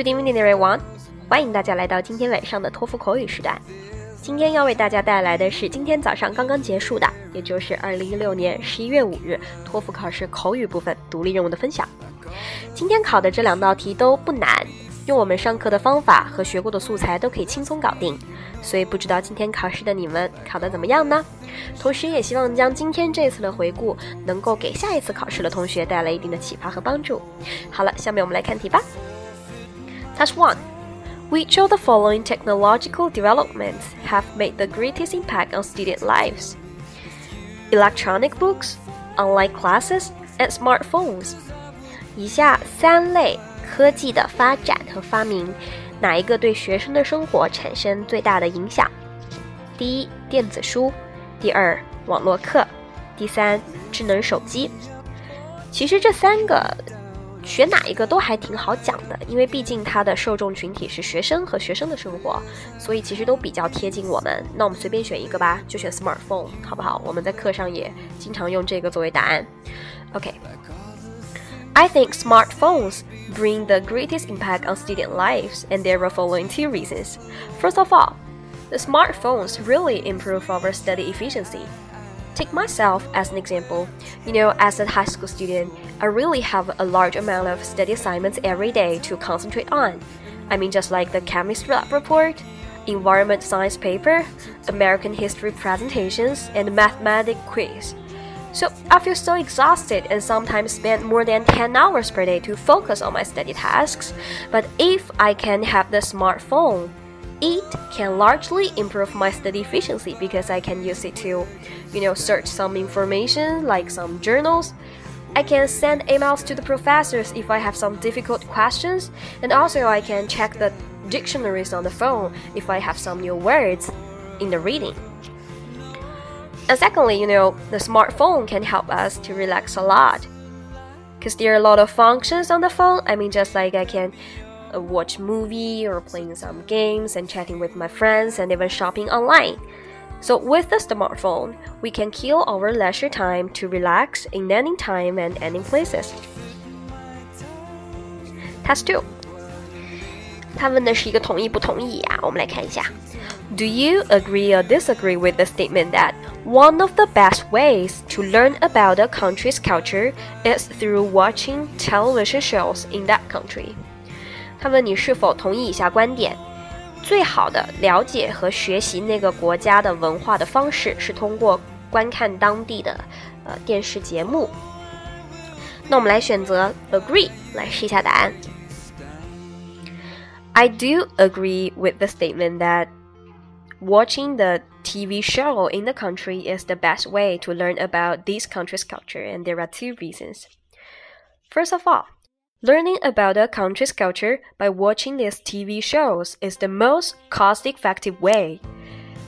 Good evening, everyone！欢迎大家来到今天晚上的托福口语时段。今天要为大家带来的是今天早上刚刚结束的，也就是二零一六年十一月五日托福考试口语部分独立任务的分享。今天考的这两道题都不难，用我们上课的方法和学过的素材都可以轻松搞定。所以不知道今天考试的你们考得怎么样呢？同时也希望将今天这次的回顾能够给下一次考试的同学带来一定的启发和帮助。好了，下面我们来看题吧。Task One。Which of the following technological developments have made the greatest impact on student lives? Electronic books, online classes, and smartphones. 以下三类科技的发展和发明，哪一个对学生的生活产生最大的影响？第一，电子书；第二，网络课；第三，智能手机。其实这三个。 选哪一个都还挺好讲的，因为毕竟它的受众群体是学生和学生的生活，所以其实都比较贴近我们。那我们随便选一个吧，就选 smartphone，好不好？我们在课上也经常用这个作为答案。OK。I think smartphones bring the greatest impact on student lives, and there are following two reasons. First of all, the smartphones really improve our study efficiency. Take myself as an example. You know, as a high school student, I really have a large amount of study assignments every day to concentrate on. I mean, just like the chemistry lab report, environment science paper, American history presentations, and mathematics quiz. So I feel so exhausted and sometimes spend more than 10 hours per day to focus on my study tasks. But if I can have the smartphone, it can largely improve my study efficiency because I can use it to, you know, search some information like some journals. I can send emails to the professors if I have some difficult questions, and also I can check the dictionaries on the phone if I have some new words in the reading. And secondly, you know, the smartphone can help us to relax a lot. Because there are a lot of functions on the phone. I mean, just like I can watch movie or playing some games and chatting with my friends and even shopping online. So with the smartphone, we can kill our leisure time to relax in any time and any places. Task two. 他问的是一个同意不同意啊，我们来看一下。Do you agree or disagree with the statement that one of the best ways to learn about a country's culture is through watching television shows in that country? 他问你是否同意以下观点：最好的了解和学习那个国家的文化的方式是通过观看当地的呃电视节目。那我们来选择 agree 来试一下答案。I do agree with the statement that watching the TV show in the country is the best way to learn about this country's culture, and there are two reasons. First of all, Learning about a country's culture by watching these TV shows is the most cost effective way.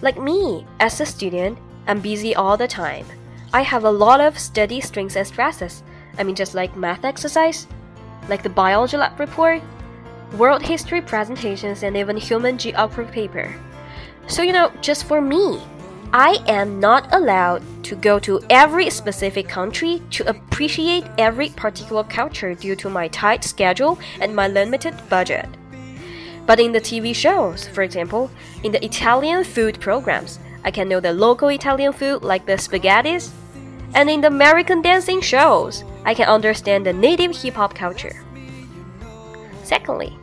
Like me, as a student, I'm busy all the time. I have a lot of study strings and stresses. I mean, just like math exercise, like the biology lab report, world history presentations, and even human geography paper. So, you know, just for me, I am not allowed to go to every specific country to appreciate every particular culture due to my tight schedule and my limited budget. But in the TV shows, for example, in the Italian food programs, I can know the local Italian food like the spaghettis. And in the American dancing shows, I can understand the native hip hop culture. Secondly,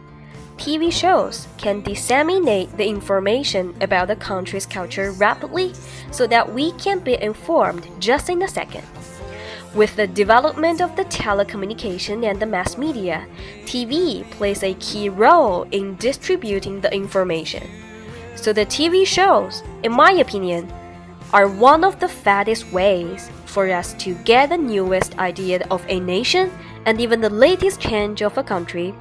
TV shows can disseminate the information about the country's culture rapidly so that we can be informed just in a second. With the development of the telecommunication and the mass media, TV plays a key role in distributing the information. So the TV shows, in my opinion, are one of the fattest ways for us to get the newest idea of a nation and even the latest change of a country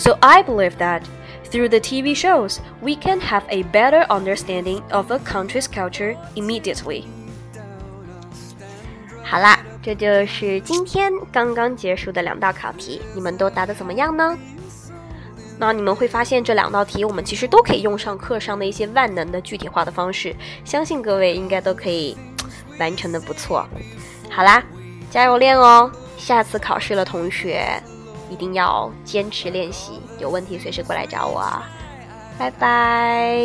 so I believe that through the TV shows, we can have a better understanding of a country's culture immediately. 好啦，这就是今天刚刚结束的两道考题，你们都答得怎么样呢？那你们会发现这两道题我们其实都可以用上课上的一些万能的具体化的方式，相信各位应该都可以完成的不错。好啦，加油练哦！下次考试了，同学。一定要坚持练习，有问题随时过来找我啊！拜拜。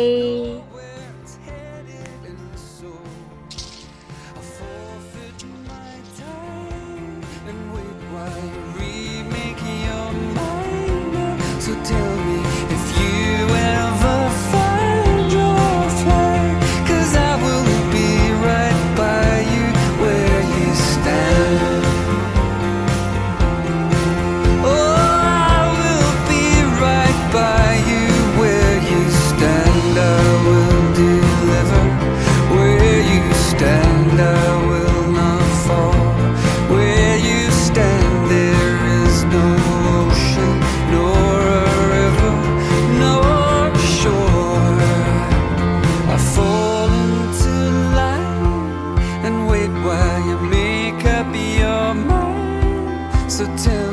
So tell